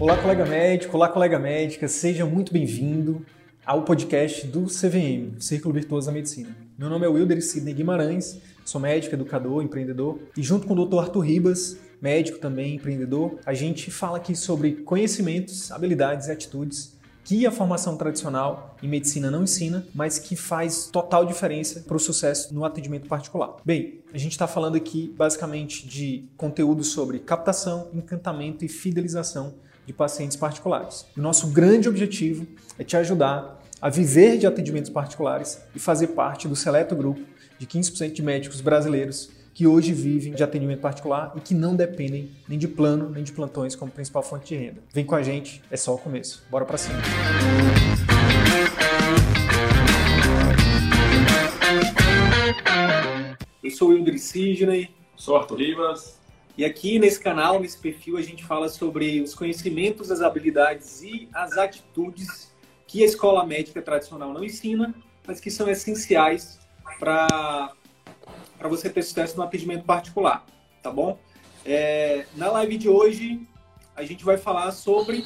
Olá, colega médico, olá, colega médica, seja muito bem-vindo ao podcast do CVM, Círculo Virtuoso da Medicina. Meu nome é Wilder Sidney Guimarães, sou médico, educador, empreendedor e junto com o Dr. Arthur Ribas, médico também, empreendedor, a gente fala aqui sobre conhecimentos, habilidades e atitudes que a formação tradicional em medicina não ensina, mas que faz total diferença para o sucesso no atendimento particular. Bem, a gente está falando aqui basicamente de conteúdo sobre captação, encantamento e fidelização de pacientes particulares. O nosso grande objetivo é te ajudar a viver de atendimentos particulares e fazer parte do seleto grupo de 15% de médicos brasileiros que hoje vivem de atendimento particular e que não dependem nem de plano nem de plantões como principal fonte de renda. Vem com a gente, é só o começo. Bora para cima. Eu sou o Wilder Sidney. Sou Arthur Rivas. E aqui nesse canal, nesse perfil, a gente fala sobre os conhecimentos, as habilidades e as atitudes que a escola médica tradicional não ensina, mas que são essenciais para você ter sucesso no atendimento particular, tá bom? É, na live de hoje, a gente vai falar sobre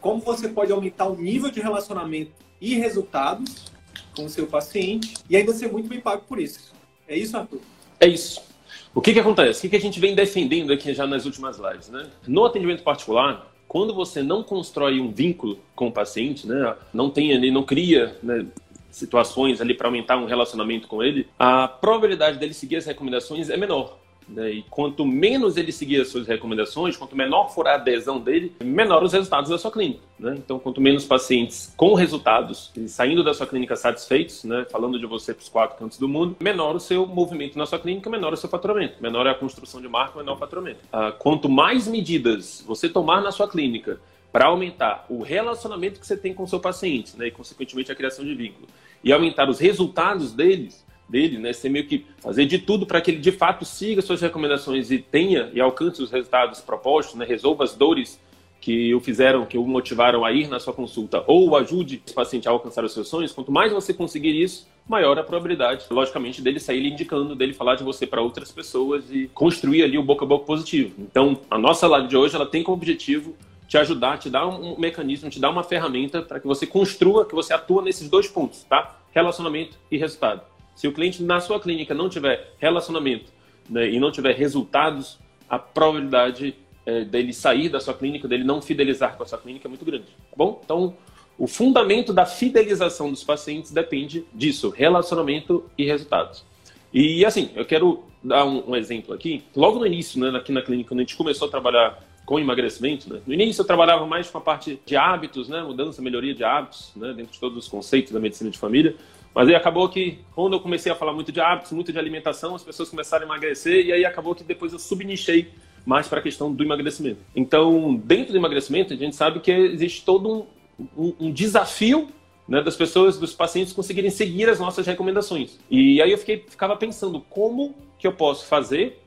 como você pode aumentar o nível de relacionamento e resultados com o seu paciente e ainda ser muito bem pago por isso. É isso, Arthur? É isso. O que, que acontece? O que, que a gente vem defendendo aqui já nas últimas lives? Né? No atendimento particular, quando você não constrói um vínculo com o paciente, né, não tem ali, não cria né, situações ali para aumentar um relacionamento com ele, a probabilidade dele seguir as recomendações é menor. Né? E quanto menos ele seguir as suas recomendações, quanto menor for a adesão dele, menor os resultados da sua clínica. Né? Então, quanto menos pacientes com resultados e saindo da sua clínica satisfeitos, né? falando de você para os quatro cantos do mundo, menor o seu movimento na sua clínica, menor o seu faturamento, menor é a construção de marca, menor o faturamento. Ah, quanto mais medidas você tomar na sua clínica para aumentar o relacionamento que você tem com o seu paciente, né, e consequentemente a criação de vínculo, e aumentar os resultados deles, dele, né, você meio que fazer de tudo para que ele de fato siga suas recomendações e tenha e alcance os resultados propostos, né, resolva as dores que o fizeram, que o motivaram a ir na sua consulta, ou ajude esse paciente a alcançar os seus sonhos, quanto mais você conseguir isso, maior a probabilidade, logicamente, dele sair lhe indicando, dele falar de você para outras pessoas e construir ali o boca a boca positivo. Então, a nossa live de hoje, ela tem como objetivo te ajudar, te dar um mecanismo, te dar uma ferramenta para que você construa, que você atua nesses dois pontos, tá? Relacionamento e resultado. Se o cliente na sua clínica não tiver relacionamento né, e não tiver resultados, a probabilidade é, dele sair da sua clínica, dele não fidelizar com a sua clínica é muito grande. Tá bom? Então, o fundamento da fidelização dos pacientes depende disso, relacionamento e resultados. E assim, eu quero dar um, um exemplo aqui. Logo no início, né, aqui na clínica, quando a gente começou a trabalhar com emagrecimento. Né? No início eu trabalhava mais com a parte de hábitos, né? mudança, melhoria de hábitos, né? dentro de todos os conceitos da medicina de família. Mas aí acabou que, quando eu comecei a falar muito de hábitos, muito de alimentação, as pessoas começaram a emagrecer e aí acabou que depois eu subnichei mais para a questão do emagrecimento. Então, dentro do emagrecimento, a gente sabe que existe todo um, um, um desafio né, das pessoas, dos pacientes conseguirem seguir as nossas recomendações. E aí eu fiquei, ficava pensando como que eu posso fazer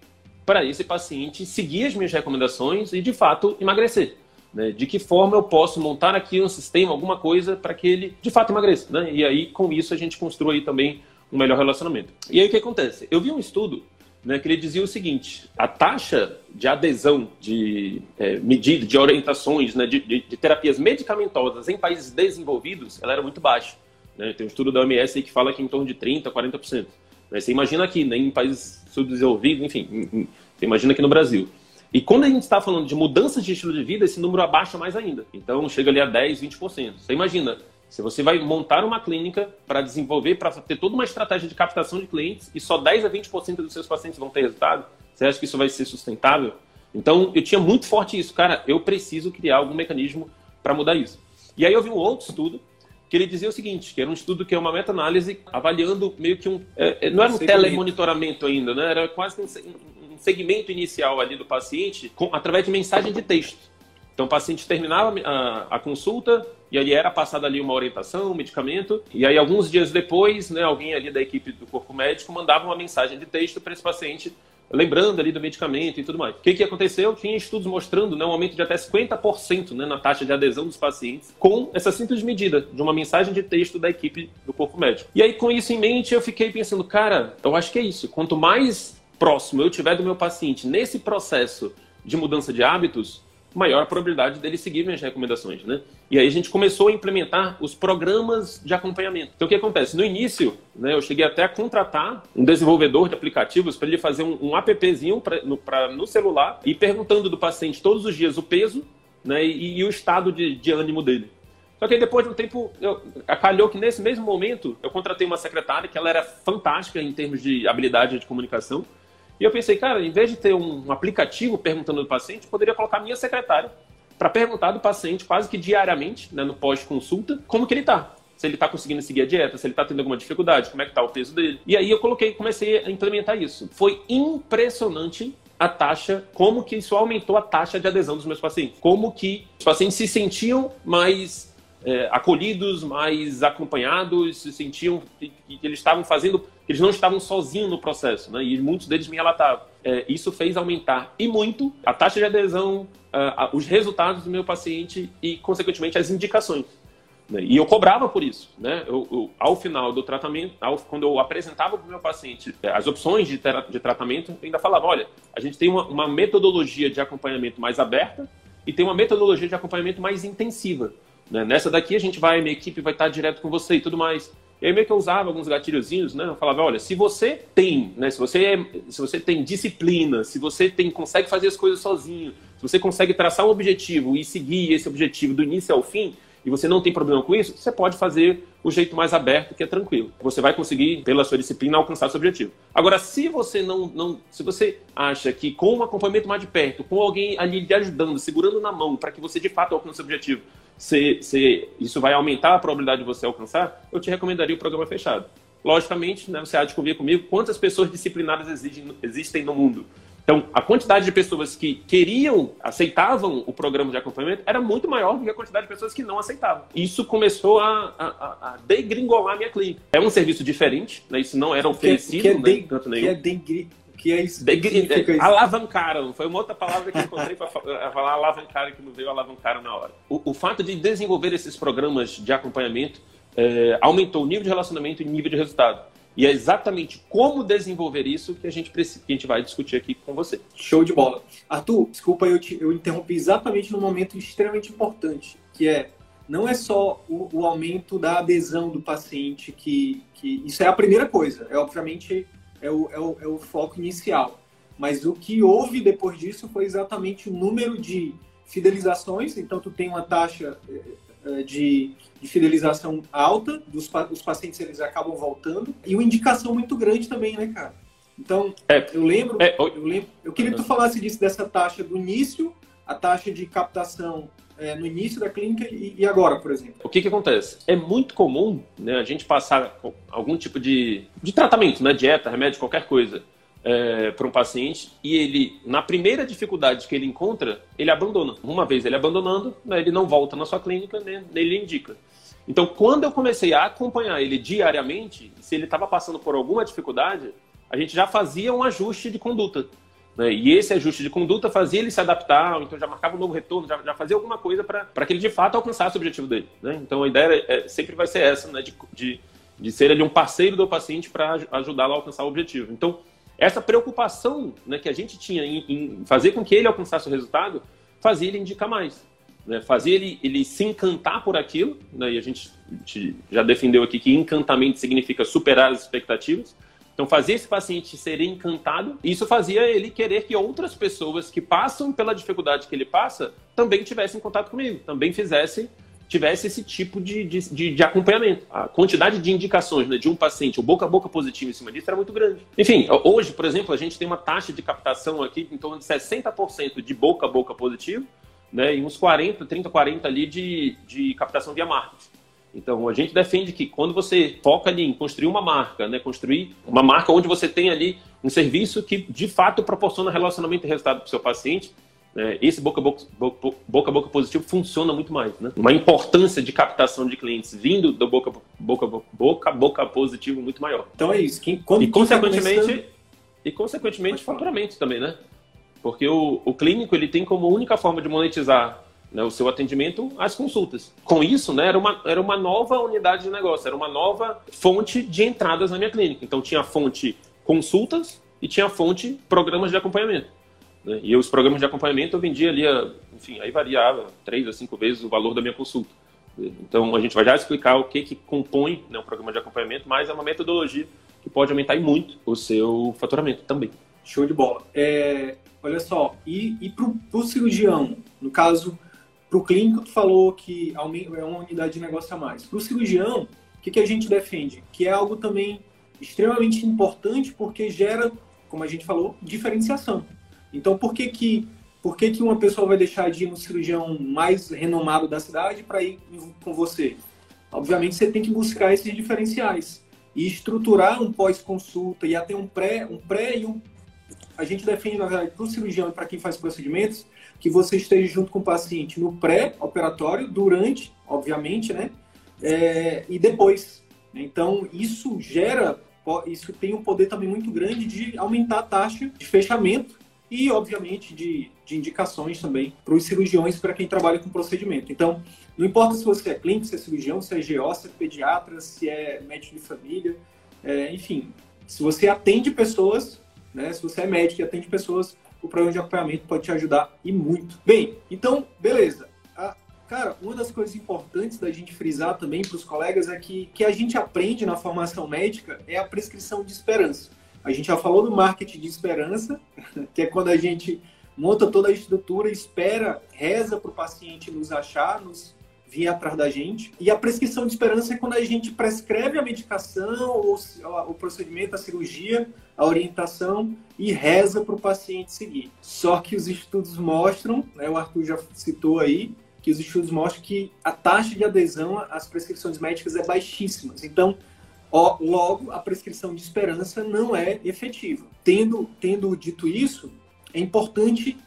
para esse paciente seguir as minhas recomendações e, de fato, emagrecer. Né? De que forma eu posso montar aqui um sistema, alguma coisa, para que ele, de fato, emagreça. Né? E aí, com isso, a gente construi também um melhor relacionamento. E aí, o que acontece? Eu vi um estudo né, que ele dizia o seguinte: a taxa de adesão de é, medidas, de orientações, né, de, de, de, terapias medicamentosas em países desenvolvidos, ela era muito baixa. Né? Tem um estudo da OMS que fala que em torno de 30%, 40%. Né? Você imagina aqui, né, em países subdesenvolvidos, enfim, você imagina aqui no Brasil. E quando a gente está falando de mudanças de estilo de vida, esse número abaixa mais ainda. Então chega ali a 10, 20%. Você imagina, se você vai montar uma clínica para desenvolver, para ter toda uma estratégia de captação de clientes e só 10 a 20% dos seus pacientes vão ter resultado, você acha que isso vai ser sustentável? Então eu tinha muito forte isso, cara, eu preciso criar algum mecanismo para mudar isso. E aí eu vi um outro estudo que ele dizia o seguinte, que era um estudo que é uma meta-análise avaliando meio que um... É, é não era um telemonitoramento ainda, né? Era quase um, um segmento inicial ali do paciente com, através de mensagem de texto. Então o paciente terminava a, a, consulta e aí era passada ali uma orientação, um medicamento, e aí alguns dias depois, né, alguém ali da equipe do corpo médico mandava uma mensagem de texto para esse paciente lembrando ali do medicamento e tudo mais. O que, que aconteceu? Tinha estudos mostrando né, um aumento de até 50% né, na taxa de adesão dos pacientes com essa simples medida de uma mensagem de texto da equipe do corpo médico. E aí, com isso em mente, eu fiquei pensando, cara, eu acho que é isso. Quanto mais próximo eu tiver do meu paciente nesse processo de mudança de hábitos, maior a probabilidade dele seguir minhas recomendações, né? E aí a gente começou a implementar os programas de acompanhamento. Então o que acontece? No início, né, eu cheguei até a contratar um desenvolvedor de aplicativos para ele fazer um, um appzinho pra, no, pra, no celular e perguntando do paciente todos os dias o peso né, e, e o estado de, de ânimo dele. Só que aí, depois de um tempo, eu, que nesse mesmo momento eu contratei uma secretária que ela era fantástica em termos de habilidade de comunicação e eu pensei, cara, em vez de ter um aplicativo perguntando do paciente, eu poderia colocar minha secretária para perguntar do paciente quase que diariamente, né, no pós-consulta, como que ele está. Se ele está conseguindo seguir a dieta, se ele está tendo alguma dificuldade, como é que está o peso dele. E aí eu coloquei, comecei a implementar isso. Foi impressionante a taxa, como que isso aumentou a taxa de adesão dos meus pacientes. Como que os pacientes se sentiam mais é, acolhidos, mais acompanhados, se sentiam que, que, eles estavam fazendo, eles não estavam sozinhos no processo, né? E muitos deles me relatavam. É, isso fez aumentar e muito a taxa de adesão, os resultados do meu paciente e, consequentemente, as indicações. Né? E eu cobrava por isso, né? Eu, eu, ao final do tratamento, ao, quando eu apresentava para o meu paciente é, as opções de, de tratamento, eu ainda falava, olha, a gente tem uma, uma metodologia de acompanhamento mais aberta e tem uma metodologia de acompanhamento mais intensiva. Né? Nessa daqui a gente vai, minha equipe vai estar direto com você e tudo mais. E aí meio que eu usava alguns gatilhozinhos, né? Eu falava, olha, se você tem, né? Se você, é, se você tem disciplina, se você tem, consegue fazer as coisas sozinho, se você consegue traçar um objetivo e seguir esse objetivo do início ao fim, e você não tem problema com isso, você pode fazer o jeito mais aberto, que é tranquilo. Você vai conseguir, pela sua disciplina, alcançar seu objetivo. Agora, se você não, não se você acha que com um acompanhamento mais de perto, com alguém ali lhe ajudando, segurando na mão, para que você de fato alcance o objetivo, se, se isso vai aumentar a probabilidade de você alcançar, eu te recomendaria o programa fechado. Logicamente, né, você há de convir comigo quantas pessoas disciplinadas existem, existem no mundo. Então, a quantidade de pessoas que queriam, aceitavam o programa de acompanhamento era muito maior do que a quantidade de pessoas que não aceitavam. Isso começou a, a, a degringolar a minha clínica. É um serviço diferente, né? isso não era oferecido que é, que é de, canto nenhum. Que é degri, que é isso? Alavancaram, foi uma outra palavra que eu encontrei para falar alavancaram, que não veio alavancaram na hora. O, o, fato de desenvolver esses programas de acompanhamento é, aumentou o nível de relacionamento e nível de resultado. E é exatamente como desenvolver isso que a gente, precisa, que a gente vai discutir aqui com você. Show de bola. Arthur, desculpa, eu, te, eu interrompi exatamente num momento extremamente importante, que é não é só o, o, aumento da adesão do paciente, que, que isso é a primeira coisa, é obviamente é o, é o, é o foco inicial. Mas o que houve depois disso foi exatamente o número de fidelizações, então tu tem uma taxa eh, eh, de, de fidelização alta, dos, os pacientes eles acabam voltando, e uma indicação muito grande também, né, cara? Então, é, eu, lembro, é, eu lembro, eu queria que tu falasse disso, dessa taxa do início, a taxa de captação é, no início da clínica e, e, agora, por exemplo. O que que acontece? É muito comum né, a gente passar algum tipo de, de tratamento, né, dieta, remédio, qualquer coisa, é, para um paciente e ele, na primeira dificuldade que ele encontra, ele abandona. Uma vez ele abandonando, né, ele não volta na sua clínica, né, ele indica. Então, quando eu comecei a acompanhar ele diariamente, se ele estava passando por alguma dificuldade, a gente já fazia um ajuste de conduta. Né? E esse ajuste de conduta fazia ele se adaptar, então já marcava um novo retorno, já, já fazia alguma coisa para que ele de fato alcançasse o objetivo dele. Né? Então, a ideia é, é, sempre vai ser essa, né? de, de, de ser ali um parceiro do paciente para ajudá-lo a alcançar o objetivo. Então, essa preocupação né, que a gente tinha em, em, fazer com que ele alcançasse o resultado, fazia ele indicar mais. Né, fazia ele, ele se encantar por aquilo, né, e a gente, a gente já defendeu aqui que encantamento significa superar as expectativas. Então, fazia esse paciente ser encantado, isso fazia ele querer que outras pessoas que passam pela dificuldade que ele passa também tivessem contato comigo, também fizessem tivesse esse tipo de, de, de, acompanhamento. A quantidade de indicações né, de um paciente, o boca a boca positivo em cima disso, era muito grande. Enfim, hoje, por exemplo, a gente tem uma taxa de captação aqui em torno de 60% de boca a boca positivo, né, e uns 40, 30, 40 ali de, de captação via marketing. Então, a gente defende que quando você foca ali em construir uma marca, né, construir uma marca onde você tem ali um serviço que de fato proporciona relacionamento e resultado para o seu paciente, é, esse boca a boca, boca, boca, boca positivo funciona muito mais. Né? Uma importância de captação de clientes vindo do boca boca boca, boca positivo muito maior. Então é isso. Quem, quando e, consequentemente, começando... e consequentemente faturamento também, né? Porque o, o clínico ele tem como única forma de monetizar né, o seu atendimento as consultas. Com isso, né, era, uma, era uma nova unidade de negócio, era uma nova fonte de entradas na minha clínica. Então tinha a fonte consultas e tinha a fonte programas de acompanhamento. Né? E os programas de acompanhamento eu vendia ali, enfim, aí variava três a cinco vezes o valor da minha consulta. Então a gente vai já explicar o que, que compõe né, um programa de acompanhamento, mas é uma metodologia que pode aumentar muito o seu faturamento também. Show de bola. É, olha só, e, e para o cirurgião, no caso, para o clínico, tu falou que é uma unidade de negócio a mais. Para o cirurgião, o que, que a gente defende? Que é algo também extremamente importante porque gera, como a gente falou, diferenciação. Então, por que que, por que, que uma pessoa vai deixar de ir no cirurgião mais renomado da cidade para ir com você? Obviamente, você tem que buscar esses diferenciais e estruturar um pós-consulta e até um pré, um pré e um a gente defende, na verdade, para o cirurgião e para quem faz procedimentos, que você esteja junto com o paciente no pré-operatório, durante, obviamente, né? É, e depois. Então, isso gera, isso tem um poder também muito grande de aumentar a taxa de fechamento e, obviamente, de, de indicações também para os cirurgiões, para quem trabalha com procedimento. Então, não importa se você é clínico, se é cirurgião, se é GO, se é pediatra, se é médico de família, é, enfim, se você atende pessoas, né, se você é médico e atende pessoas, o programa de acompanhamento pode te ajudar e muito. Bem, então, beleza. Cara, uma das coisas importantes da gente frisar também para os colegas é que que a gente aprende na formação médica é a prescrição de esperança. A gente já falou do marketing de esperança, que é quando a gente monta toda a estrutura, espera, reza para o paciente nos achar, nos vir atrás da gente. E a prescrição de esperança é quando a gente prescreve a medicação, ou o procedimento, a cirurgia, a orientação e reza para o paciente seguir. Só que os estudos mostram, né, o Arthur já citou aí, que os estudos mostram que a taxa de adesão às prescrições médicas é baixíssima. Então, Ó, logo, a prescrição de esperança não é efetiva. Tendo, tendo dito isso, é importante,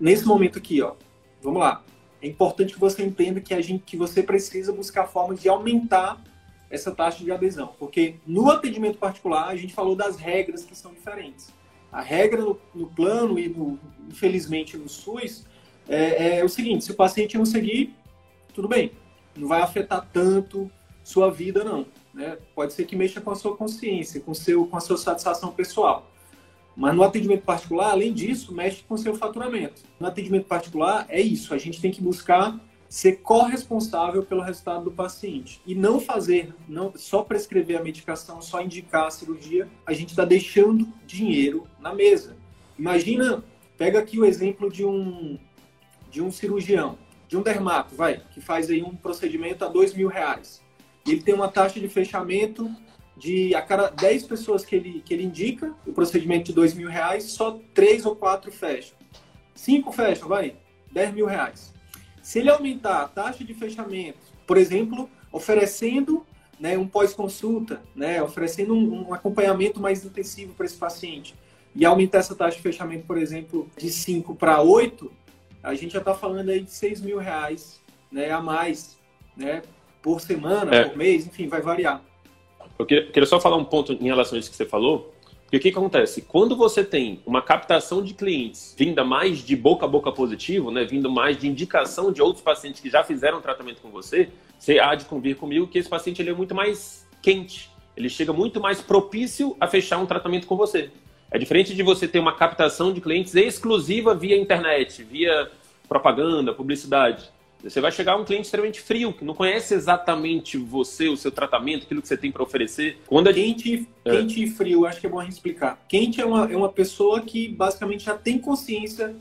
nesse momento aqui, ó, vamos lá, é importante que você entenda que, a gente, que você precisa buscar formas de aumentar essa taxa de adesão. Porque no atendimento particular, a gente falou das regras que são diferentes. A regra no, no plano e, no, infelizmente, no SUS é, é o seguinte: se o paciente não seguir, tudo bem, não vai afetar tanto sua vida, não. Né? Pode ser que mexa com a sua consciência, com, seu, com a sua satisfação pessoal. Mas no atendimento particular, além disso, mexe com seu faturamento. No atendimento particular, é isso. A gente tem que buscar ser corresponsável pelo resultado do paciente e não fazer, não só prescrever a medicação, só indicar a cirurgia. A gente está deixando dinheiro na mesa. Imagina, pega aqui o exemplo de um de um cirurgião, de um dermato, vai, que faz aí um procedimento a dois mil reais ele tem uma taxa de fechamento de a cada 10 pessoas que ele, que ele indica, o procedimento de 2 mil reais, só 3 ou 4 fecham. 5 fecham, vai, 10 mil reais. Se ele aumentar a taxa de fechamento, por exemplo, oferecendo né, um pós-consulta, né, oferecendo um, um, acompanhamento mais intensivo para esse paciente, e aumentar essa taxa de fechamento, por exemplo, de 5 para 8, a gente já está falando aí de 6 mil reais né, a mais né, por semana, é. por mês, enfim, vai variar. Eu queria, queria, só falar um ponto em relação a isso que você falou. Porque o que, acontece? Quando você tem uma captação de clientes vinda mais de boca a boca positivo, né, vindo mais de indicação de outros pacientes que já fizeram tratamento com você, você há de convir comigo que esse paciente ele é muito mais quente. Ele chega muito mais propício a fechar um tratamento com você. É diferente de você ter uma captação de clientes exclusiva via internet, via propaganda, publicidade. Você vai chegar a um cliente extremamente frio, que não conhece exatamente você, o seu tratamento, aquilo que você tem para oferecer. Quando a quente, é. quente e frio, acho que é bom a gente explicar. Quente é uma, é uma pessoa que basicamente já tem consciência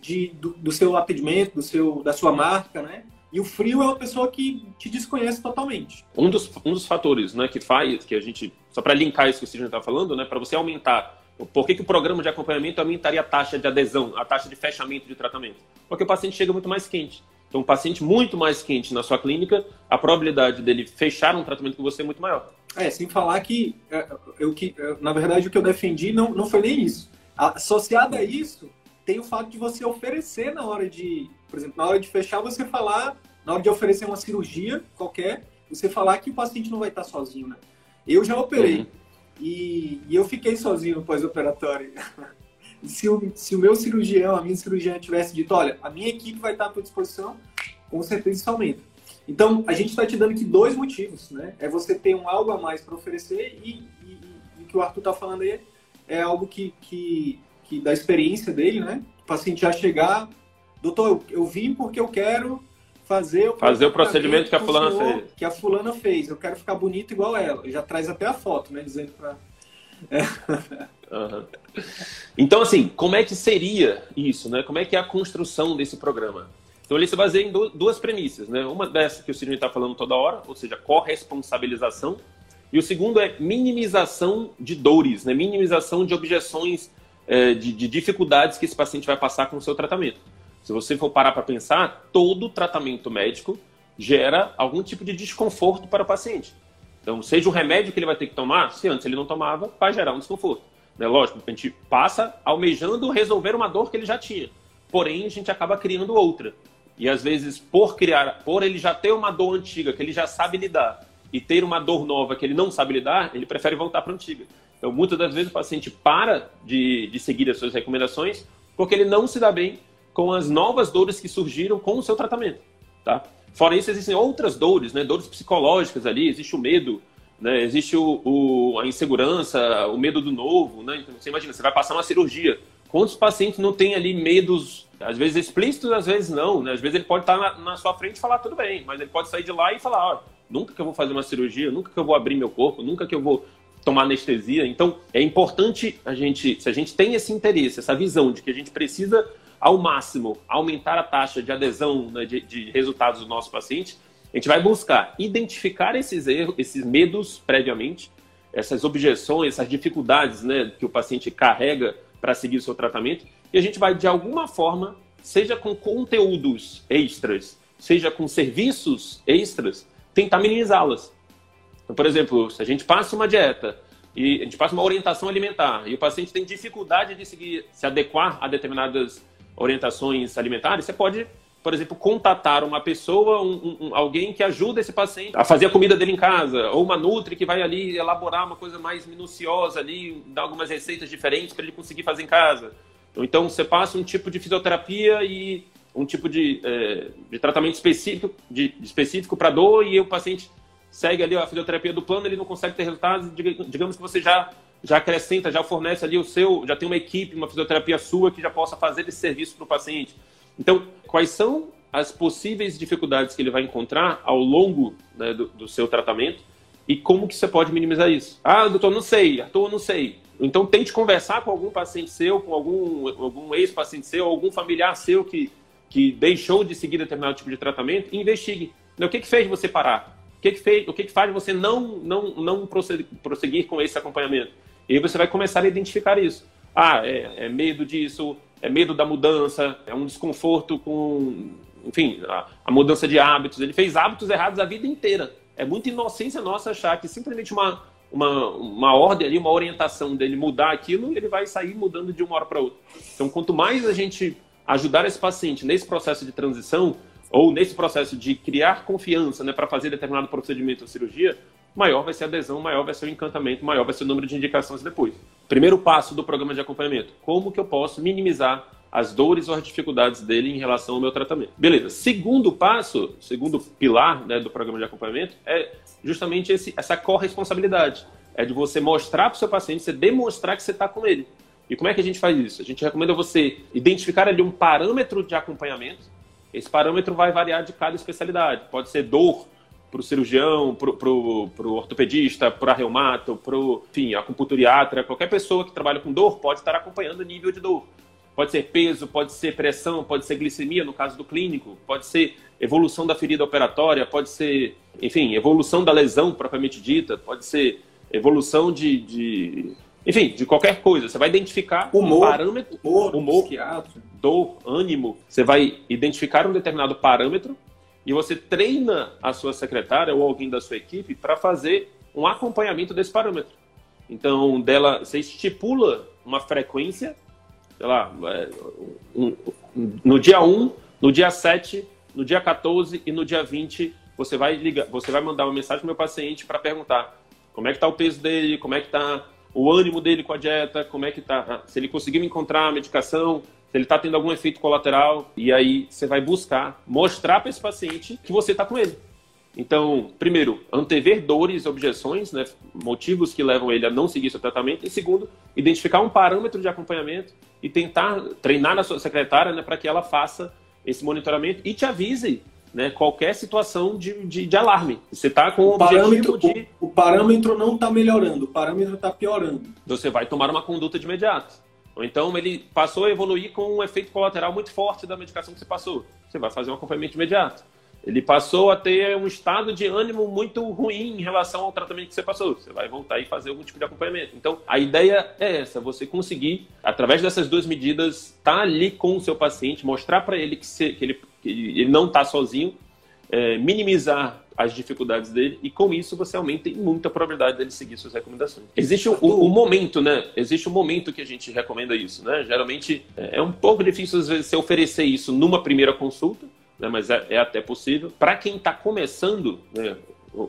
de, do, do seu atendimento, do seu, da sua marca, né? E o frio é uma pessoa que te desconhece totalmente. Um dos, um dos fatores né, que faz, que a gente, só para linkar isso que o Sidney está falando, né, para você aumentar, por que, que o programa de acompanhamento aumentaria a taxa de adesão, a taxa de fechamento de tratamento? Porque o paciente chega muito mais quente. Então, um paciente muito mais quente na sua clínica, a probabilidade dele fechar um tratamento com você é muito maior. É, sem falar que, é, eu, que na verdade, o que eu defendi não, não foi nem isso. Associado a isso, tem o fato de você oferecer na hora de, por exemplo, na hora de fechar, você falar, na hora de oferecer uma cirurgia qualquer, você falar que o paciente não vai estar sozinho, né? Eu já operei uhum. e, e eu fiquei sozinho no pós-operatório. se o, se o meu cirurgião, a minha cirurgiã tivesse dito, olha, a minha equipe vai estar à tua disposição, com certeza isso aumenta. Então, a gente está te dando aqui dois motivos, né? É você ter um algo a mais para oferecer e, e, e, o que o Arthur está falando aí é algo que, que que da experiência dele, né? O paciente já chegar, doutor, eu, eu vim porque eu quero fazer o, fazer o procedimento que a fulana senhor, fez. Que a fulana fez. Eu quero ficar bonito igual ela. Já traz até a foto, né? Dizendo para. É. Então, assim, como é que seria isso, né? Como é que é a construção desse programa? Então, ele se baseia em duas premissas, né? Uma dessa que o Sidney está falando toda hora, ou seja, corresponsabilização, e o segundo é minimização de dores, né? minimização de objeções, é, de, de dificuldades que esse paciente vai passar com o seu tratamento. Se você for parar para pensar, todo tratamento médico gera algum tipo de desconforto para o paciente. Então, seja o remédio que ele vai ter que tomar, se antes ele não tomava, vai gerar um desconforto. Né? Lógico, a gente passa almejando resolver uma dor que ele já tinha. Porém, a gente acaba criando outra. E às vezes, por criar, por ele já ter uma dor antiga que ele já sabe lidar, e ter uma dor nova que ele não sabe lidar, ele prefere voltar para a antiga. Então, muitas das vezes o paciente para de, de seguir as suas recomendações porque ele não se dá bem com as novas dores que surgiram com o seu tratamento, tá? Fora isso, existem outras dores, né? Dores psicológicas ali, existe o medo, né? Existe o, o, a insegurança, o medo do novo, né? Então, você imagina, você vai passar uma cirurgia. Quantos pacientes não têm ali medos, às vezes explícitos, às vezes não, né? Às vezes ele pode estar na, na sua frente e falar tudo bem, mas ele pode sair de lá e falar, nunca que eu vou fazer uma cirurgia, nunca que eu vou abrir meu corpo, nunca que eu vou tomar anestesia. Então, é importante a gente, se a gente tem esse interesse, essa visão de que a gente precisa ao máximo aumentar a taxa de adesão né, de, de, resultados do nosso paciente, a gente vai buscar identificar esses erros, esses medos previamente, essas objeções, essas dificuldades né, que o paciente carrega para seguir o seu tratamento, e a gente vai, de alguma forma, seja com conteúdos extras, seja com serviços extras, tentar minimizá-las. Então, por exemplo, se a gente passa uma dieta e a gente passa uma orientação alimentar e o paciente tem dificuldade de seguir, se adequar a determinadas orientações alimentares, você pode, por exemplo, contatar uma pessoa, um, um, alguém que ajuda esse paciente a fazer a comida dele em casa, ou uma nutri que vai ali elaborar uma coisa mais minuciosa ali, dar algumas receitas diferentes para ele conseguir fazer em casa. Então, você passa um tipo de fisioterapia e um tipo de, é, de tratamento específico, de, específico para dor e o paciente segue ali a fisioterapia do plano, ele não consegue ter resultados, digamos que você já já acrescenta, já fornece ali o seu, já tem uma equipe, uma fisioterapia sua que já possa fazer esse serviço para o paciente. Então, quais são as possíveis dificuldades que ele vai encontrar ao longo né, do, do, seu tratamento e como que você pode minimizar isso? Ah, doutor, não sei, Arthur, não sei. Então, tente conversar com algum paciente seu, com algum, algum ex-paciente seu, algum familiar seu que que deixou de seguir determinado tipo de tratamento e investigue. O que, que fez você parar? O que, que, fez, o que, que faz você não, não, não prosseguir com esse acompanhamento? E aí você vai começar a identificar isso. Ah, é, é medo disso, é medo da mudança, é um desconforto com, enfim, a, a, mudança de hábitos. Ele fez hábitos errados a vida inteira. É muita inocência nossa achar que simplesmente uma, uma, uma ordem ali, uma orientação dele mudar aquilo, ele vai sair mudando de uma hora para outra. Então, quanto mais a gente ajudar esse paciente nesse processo de transição ou nesse processo de criar confiança né, para fazer determinado procedimento ou cirurgia, maior vai ser a adesão, maior vai ser o encantamento, maior vai ser o número de indicações depois. Primeiro passo do programa de acompanhamento: como que eu posso minimizar as dores ou as dificuldades dele em relação ao meu tratamento. Beleza. Segundo passo, segundo pilar né, do programa de acompanhamento é justamente esse, essa corresponsabilidade. É de você mostrar para o seu paciente, você demonstrar que você está com ele. E como é que a gente faz isso? A gente recomenda você identificar ali um parâmetro de acompanhamento. Esse parâmetro vai variar de cada especialidade. Pode ser dor para o cirurgião, para o ortopedista, para reumato, para o acupunturiatra, qualquer pessoa que trabalha com dor pode estar acompanhando o nível de dor. Pode ser peso, pode ser pressão, pode ser glicemia, no caso do clínico, pode ser evolução da ferida operatória, pode ser, enfim, evolução da lesão propriamente dita, pode ser evolução de, de enfim, de qualquer coisa. Você vai identificar humor, um parâmetro, humor, humor dor, ânimo. Você vai identificar um determinado parâmetro e você treina a sua secretária ou alguém da sua equipe para fazer um acompanhamento desse parâmetro. Então, dela, você estipula uma frequência, sei lá, é, um, um, no dia 1, no dia 7, no dia 14 e no dia 20, você vai ligar, você vai mandar uma mensagem para o meu paciente para perguntar como é que está o peso dele, como é que está o ânimo dele com a dieta, como é que tá, se ele conseguiu encontrar a medicação, se ele está tendo algum efeito colateral, e aí você vai buscar mostrar para esse paciente que você está com ele. Então, primeiro, antever dores, objeções, né, motivos que levam ele a não seguir seu tratamento. E segundo, identificar um parâmetro de acompanhamento e tentar treinar a sua secretária né, para que ela faça esse monitoramento e te avise né, qualquer situação de, de, de alarme. Você está com o, o parâmetro de... O, o parâmetro não está melhorando, o parâmetro está piorando. Você vai tomar uma conduta de imediato. Ou então ele passou a evoluir com um efeito colateral muito forte da medicação que você passou. Você vai fazer um acompanhamento imediato. Ele passou a ter um estado de ânimo muito ruim em relação ao tratamento que você passou. Você vai voltar e fazer algum tipo de acompanhamento. Então, a ideia é essa: você conseguir, através dessas duas medidas, estar tá ali com o seu paciente, mostrar para ele que, que, ele, que ele não está sozinho, é, minimizar as dificuldades dele e com isso você aumenta muito a probabilidade dele seguir suas recomendações. Existe o, o, o, momento, né? Existe o momento que a gente recomenda isso, né? Geralmente é um pouco difícil às vezes você oferecer isso numa primeira consulta, né? Mas é, é até possível. Para quem está começando, né?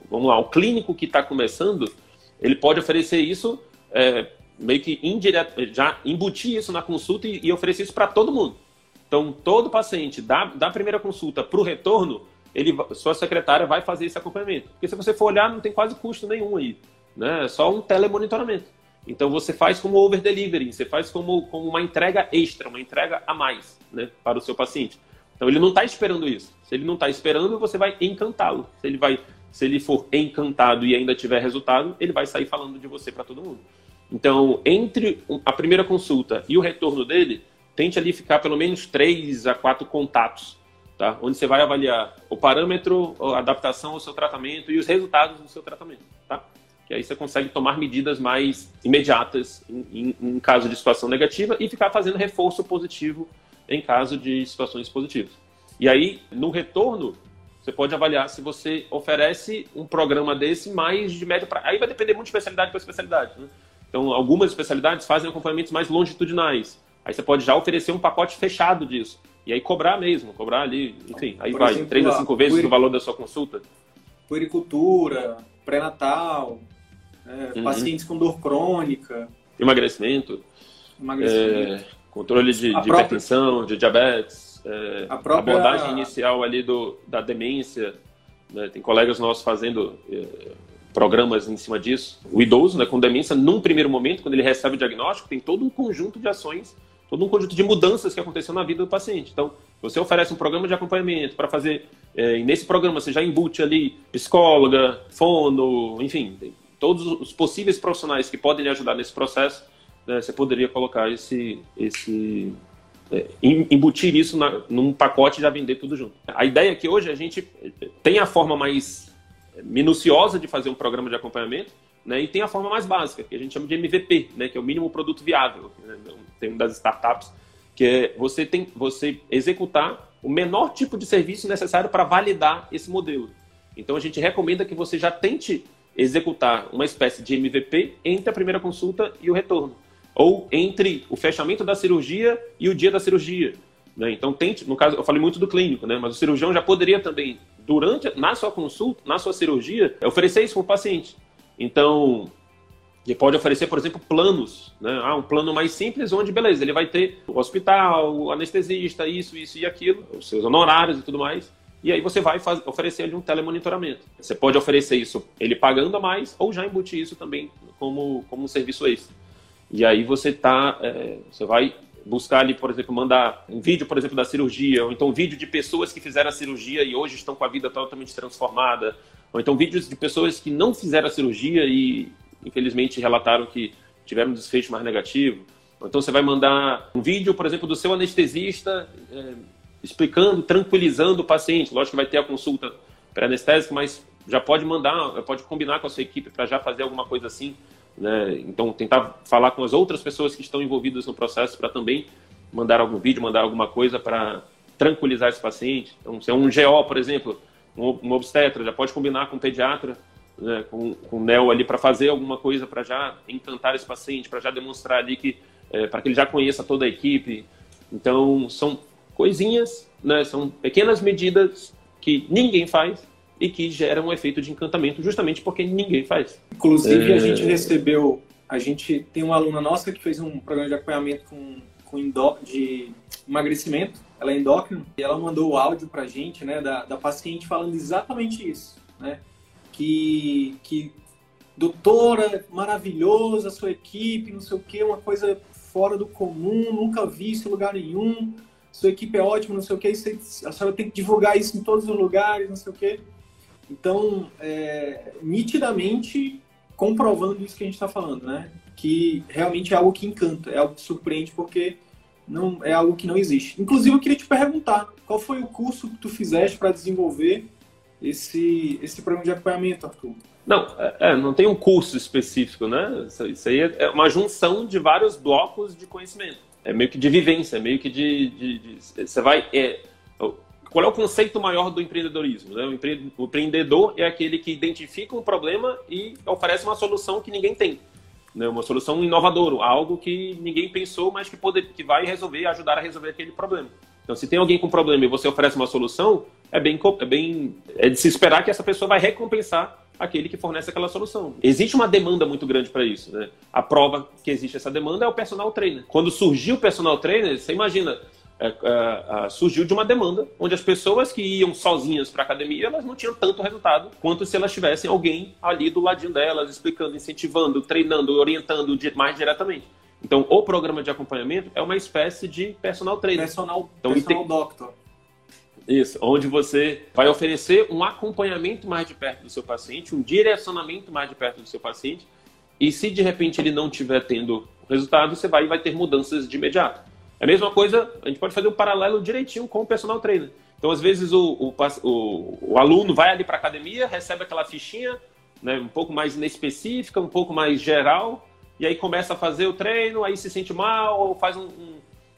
vamos lá, o clínico que está começando, ele pode oferecer isso é, meio que indireto, já embutir isso na consulta e, e oferecer isso para todo mundo. Então, todo paciente da, da primeira consulta para o retorno, ele, sua secretária vai fazer esse acompanhamento. Porque se você for olhar, não tem quase custo nenhum aí. Né? É só um telemonitoramento. Então você faz como over delivery, você faz como, como uma entrega extra, uma entrega a mais né, para o seu paciente. Então ele não está esperando isso. Se ele não está esperando, você vai encantá-lo. Se ele vai, se ele for encantado e ainda tiver resultado, ele vai sair falando de você para todo mundo. Então, entre a primeira consulta e o retorno dele, tente ali ficar pelo menos três a quatro contatos tá? onde você vai avaliar o parâmetro, a adaptação ao seu tratamento e os resultados do seu tratamento. Tá? Que aí você consegue tomar medidas mais imediatas em, em, em caso de situação negativa e ficar fazendo reforço positivo em caso de situações positivas. E aí, no retorno, você pode avaliar se você oferece um programa desse mais de médio prazo. Aí vai depender muito de especialidade para especialidade. Né? Então, algumas especialidades fazem acompanhamentos mais longitudinais. Aí você pode já oferecer um pacote fechado disso. E aí cobrar mesmo, cobrar ali, enfim, aí Por vai, exemplo, três a cinco vezes pueric... o valor da sua consulta. Puericultura, pré-natal, é, uhum. pacientes com dor crônica. Emagrecimento. Emagrecimento. É, controle de, de própria... hipertensão, de diabetes. É, a própria... abordagem inicial ali do, da demência. Né? Tem colegas nossos fazendo é, programas em cima disso. O idoso, né, com demência, num primeiro momento, quando ele recebe o diagnóstico, tem todo um conjunto de ações todo um conjunto de mudanças que aconteceu na vida do paciente. Então, você oferece um programa de acompanhamento para fazer, é, nesse programa você já embute ali psicóloga, fono, enfim, todos os possíveis profissionais que podem lhe ajudar nesse processo, né, você poderia colocar esse, esse é, embutir isso na, num pacote e já vender tudo junto. A ideia é que hoje a gente tem a forma mais minuciosa de fazer um programa de acompanhamento, né, e tem a forma mais básica, que a gente chama de MVP, né, que é o mínimo produto viável. Né, tem um das startups, que é você, tem, você executar o menor tipo de serviço necessário para validar esse modelo. Então a gente recomenda que você já tente executar uma espécie de MVP entre a primeira consulta e o retorno. Ou entre o fechamento da cirurgia e o dia da cirurgia. Né? Então tente, no caso, eu falei muito do clínico, né? mas o cirurgião já poderia também, durante, na sua consulta, na sua cirurgia, oferecer isso para o paciente. Então, ele pode oferecer, por exemplo, planos, né? Ah, um plano mais simples, onde, beleza, ele vai ter o hospital, o anestesista, isso, isso e aquilo, os seus honorários e tudo mais. E aí você vai oferecer ele um telemonitoramento. Você pode oferecer isso ele pagando a mais ou já embutir isso também como, como um serviço extra. E aí você tá, é, você vai buscar ali, por exemplo, mandar um vídeo, por exemplo, da cirurgia, ou então um vídeo de pessoas que fizeram a cirurgia e hoje estão com a vida totalmente transformada, ou então vídeos de pessoas que não fizeram a cirurgia e, infelizmente, relataram que tiveram um desfecho mais negativo. Ou então você vai mandar um vídeo, por exemplo, do seu anestesista é, explicando, tranquilizando o paciente. Lógico que vai ter a consulta pré-anestésica, mas já pode mandar, pode combinar com a sua equipe para já fazer alguma coisa assim. Né? Então, tentar falar com as outras pessoas que estão envolvidas no processo para também mandar algum vídeo, mandar alguma coisa para tranquilizar esse paciente. Então, se é um GO, por exemplo, um, obstetra, já pode combinar com um pediatra, né, com, com o NEL ali para fazer alguma coisa para já encantar esse paciente, para já demonstrar ali que, é, para que ele já conheça toda a equipe. Então, são coisinhas, né, são pequenas medidas que ninguém faz e que geram um efeito de encantamento justamente porque ninguém faz. Inclusive, é... a gente recebeu, a gente tem uma aluna nossa que fez um programa de acompanhamento com, com de emagrecimento ela é endócrina, e ela mandou o áudio pra gente, né, da, da paciente falando exatamente isso. né? Que, que doutora, maravilhosa, sua equipe, não sei o quê, uma coisa fora do comum, nunca vi isso em lugar nenhum, sua equipe é ótima, não sei o quê, a senhora tem que divulgar isso em todos os lugares, não sei o quê. Então, é, nitidamente comprovando isso que a gente está falando, né? Que realmente é algo que encanta, é algo que surpreende, porque não é algo que não existe. Inclusive, eu queria te perguntar, qual foi o curso que tu fizeste para desenvolver esse, esse programa de acompanhamento, Arthur? Não, é, é, não tem um curso específico, né? Isso aí é uma junção de vários blocos de conhecimento. É meio que de vivência, meio que de. de, de você vai. É, qual é o conceito maior do empreendedorismo? Né? O empreendedor é aquele que identifica um problema e oferece uma solução que ninguém tem. Né? Uma solução inovadora, algo que ninguém pensou, mas que, pode, que vai resolver, ajudar a resolver aquele problema. Então, se tem alguém com problema e você oferece uma solução, é bem, é bem é de se esperar que essa pessoa vai recompensar aquele que fornece aquela solução. Existe uma demanda muito grande para isso. Né? A prova que existe essa demanda é o personal trainer. Quando surgiu o personal trainer, você imagina, é, é, surgiu de uma demanda onde as pessoas que iam sozinhas para a academia elas não tinham tanto resultado quanto se elas tivessem alguém ali do ladinho delas explicando, incentivando, treinando, orientando mais diretamente. Então, o programa de acompanhamento é uma espécie de personal trainer. Personal, então, personal tem... doctor. Isso, onde você vai oferecer um acompanhamento mais de perto do seu paciente, um direcionamento mais de perto do seu paciente, e se de repente ele não estiver tendo resultado, você vai vai ter mudanças de imediato. É a mesma coisa, a gente pode fazer um paralelo direitinho com o personal trainer. Então, às vezes, o, o, o, o aluno vai ali para a academia, recebe aquela fichinha, né, um pouco mais inespecífica, um pouco mais geral, e aí começa a fazer o treino, aí se sente mal, ou faz um,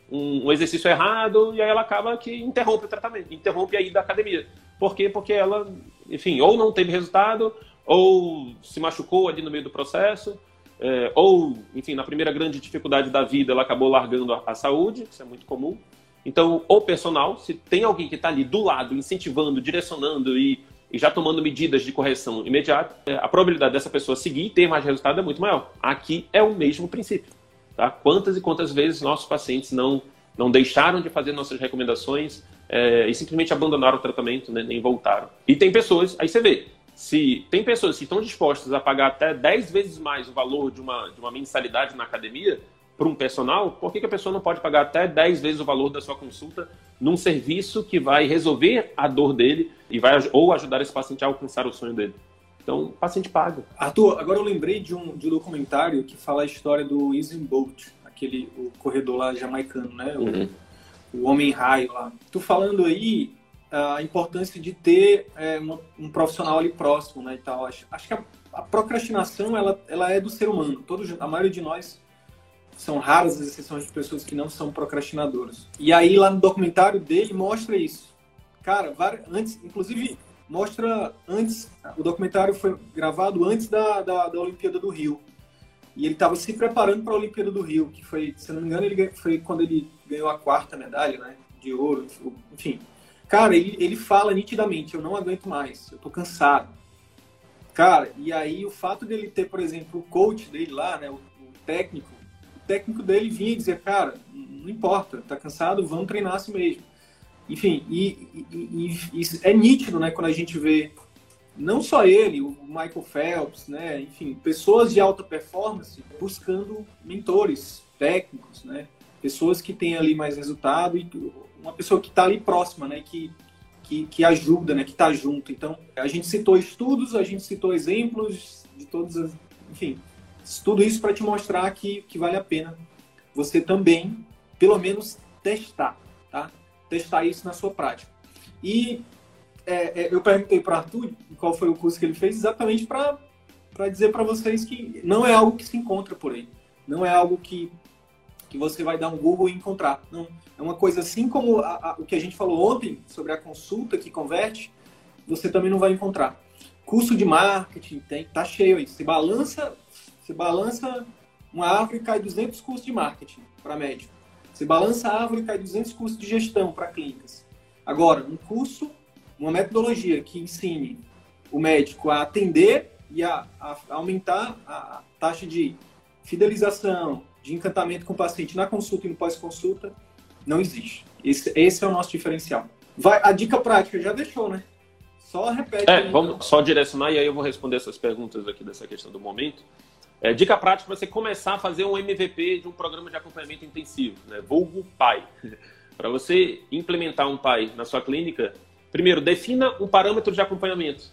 um, um exercício errado, e aí ela acaba que interrompe o tratamento, interrompe a ida da academia. Por quê? Porque ela, enfim, ou não teve resultado, ou se machucou ali no meio do processo, é, ou, enfim, na primeira grande dificuldade da vida, ela acabou largando a, a saúde, isso é muito comum. Então, o personal, se tem alguém que está ali do lado, incentivando, direcionando e, e, já tomando medidas de correção imediata, é, a probabilidade dessa pessoa seguir e ter mais resultado é muito maior. Aqui é o mesmo princípio. Tá? Quantas e quantas vezes nossos pacientes não, não deixaram de fazer nossas recomendações é, e simplesmente abandonaram o tratamento, né, nem voltaram. E tem pessoas, aí você vê, se tem pessoas que estão dispostas a pagar até 10 vezes mais o valor de uma, de uma mensalidade na academia para um personal, por que, que a pessoa não pode pagar até 10 vezes o valor da sua consulta num serviço que vai resolver a dor dele e vai ou ajudar esse paciente a alcançar o sonho dele? Então, o paciente paga. Arthur, agora eu lembrei de um, de um documentário que fala a história do Usain Bolt, aquele o corredor lá jamaicano, né? O, uhum. o homem raio lá. Tu falando aí, a importância de ter é, um, um, profissional ali próximo, né, e tal. Acho, acho que a, a, procrastinação, ela, ela é do ser humano. Todos, a maioria de nós são raras as exceções de pessoas que não são procrastinadoras. E aí, lá no documentário dele, mostra isso. Cara, antes, inclusive, mostra antes, o documentário foi gravado antes da, da, da Olimpíada do Rio. E ele estava se preparando para a Olimpíada do Rio, que foi, se não me engano, ele foi quando ele ganhou a quarta medalha, né, de ouro, enfim Cara, ele, ele fala nitidamente, eu não aguento mais, eu tô cansado. Cara, e aí o fato dele ter, por exemplo, o coach dele lá, né, o, o técnico, o técnico dele vinha e dizia, cara, não importa, tá cansado, vamos treinar assim mesmo. Enfim, e, e, e, e, é nítido, né, quando a gente vê não só ele, o Michael Phelps, né, enfim, pessoas de alta performance buscando mentores técnicos, né, pessoas que têm ali mais resultado e uma pessoa que está ali próxima, né? Que, que, que ajuda, né? Que está junto. Então, a gente citou estudos, a gente citou exemplos de todas as... Enfim, tudo isso para te mostrar que, que vale a pena você também, pelo menos, testar, tá? Testar isso na sua prática. E é, é, eu perguntei para Arthur qual foi o curso que ele fez, exatamente para dizer para vocês que não é algo que se encontra por aí. Não é algo que que você vai dar um Google e encontrar. Não, é uma coisa assim como a, a, o que a gente falou ontem sobre a consulta que converte, você também não vai encontrar. Curso de marketing tem, tá cheio aí. Você balança, você balança uma árvore e cai 200 cursos de marketing para médico. Você balança a árvore e cai 200 cursos de gestão para clínicas. Agora, um curso, uma metodologia que ensine o médico a atender e a, a aumentar a taxa de fidelização, de encantamento com o paciente na consulta e no pós-consulta não existe. Esse, esse, é o nosso diferencial. Vai, a dica prática já deixou, né? Só repete. É, aí, vamos então. só direcionar e aí eu vou responder essas perguntas aqui dessa questão do momento. É, dica prática para você começar a fazer um MVP de um programa de acompanhamento intensivo, né? vulgo PAI. para você implementar um PAI na sua clínica, primeiro, defina um parâmetro de acompanhamento.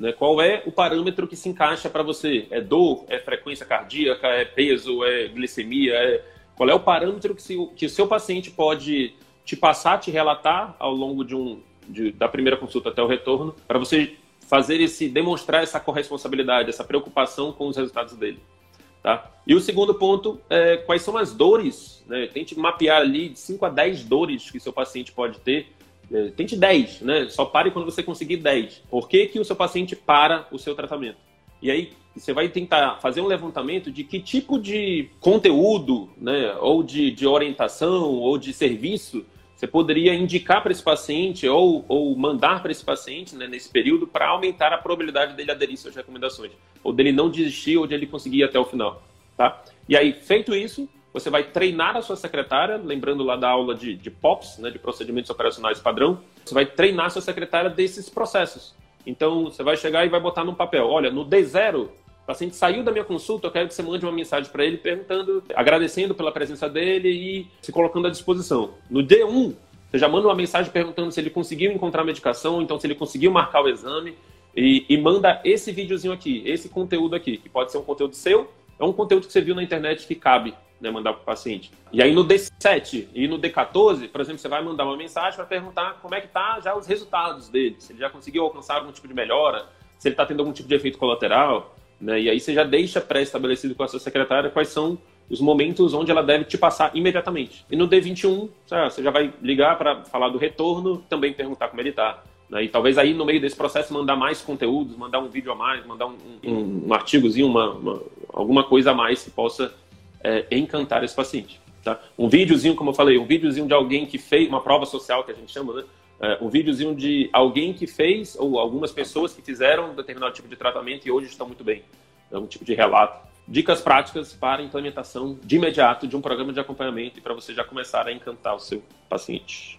Né? Qual é o parâmetro que se encaixa para você? É dor? É frequência cardíaca? É peso? É glicemia? É... Qual é o parâmetro que, se, que o seu paciente pode te passar, te relatar ao longo de um, de, da primeira consulta até o retorno, para você fazer esse, demonstrar essa corresponsabilidade, essa preocupação com os resultados dele. Tá? E o segundo ponto é quais são as dores, né? Tente mapear ali de 5 a 10 dores que seu paciente pode ter. É, tente 10, né? Só pare quando você conseguir 10. Por que, que o seu paciente para o seu tratamento? E aí você vai tentar fazer um levantamento de que tipo de conteúdo, né? Ou de, de orientação, ou de serviço você poderia indicar para esse paciente ou, ou mandar para esse paciente né, nesse período para aumentar a probabilidade dele aderir suas recomendações, ou dele não desistir, ou de ele conseguir ir até o final. Tá? E aí, feito isso, você vai treinar a sua secretária, lembrando lá da aula de, de POPs, né, de procedimentos operacionais padrão, você vai treinar a sua secretária desses processos. Então, você vai chegar e vai botar num papel, olha, no D0, o paciente saiu da minha consulta, eu quero que você mande uma mensagem para ele perguntando, agradecendo pela presença dele e se colocando à disposição. No D1, você já manda uma mensagem perguntando se ele conseguiu encontrar a medicação, então se ele conseguiu marcar o exame e, e manda esse videozinho aqui, esse conteúdo aqui, que pode ser um conteúdo seu, é um conteúdo que você viu na internet que cabe né, mandar para o paciente. E aí no D7 e no D14, por exemplo, você vai mandar uma mensagem para perguntar como é que tá já os resultados dele, se ele já conseguiu alcançar algum tipo de melhora, se ele está tendo algum tipo de efeito colateral, né? E aí você já deixa pré-estabelecido com a sua secretária quais são os momentos onde ela deve te passar imediatamente. E no D21, você já vai ligar para falar do retorno, também perguntar como ele está. Né? E talvez aí no meio desse processo mandar mais conteúdos, mandar um vídeo a mais, mandar um, um, um artigozinho, uma, uma, alguma coisa a mais que possa é, encantar esse paciente. Tá? Um videozinho, como eu falei, um videozinho de alguém que fez uma prova social que a gente chama, né? É, um videozinho de alguém que fez ou algumas pessoas que fizeram um determinado tipo de tratamento e hoje estão muito bem. É um tipo de relato. Dicas práticas para implementação de imediato de um programa de acompanhamento e para você já começar a encantar o seu paciente.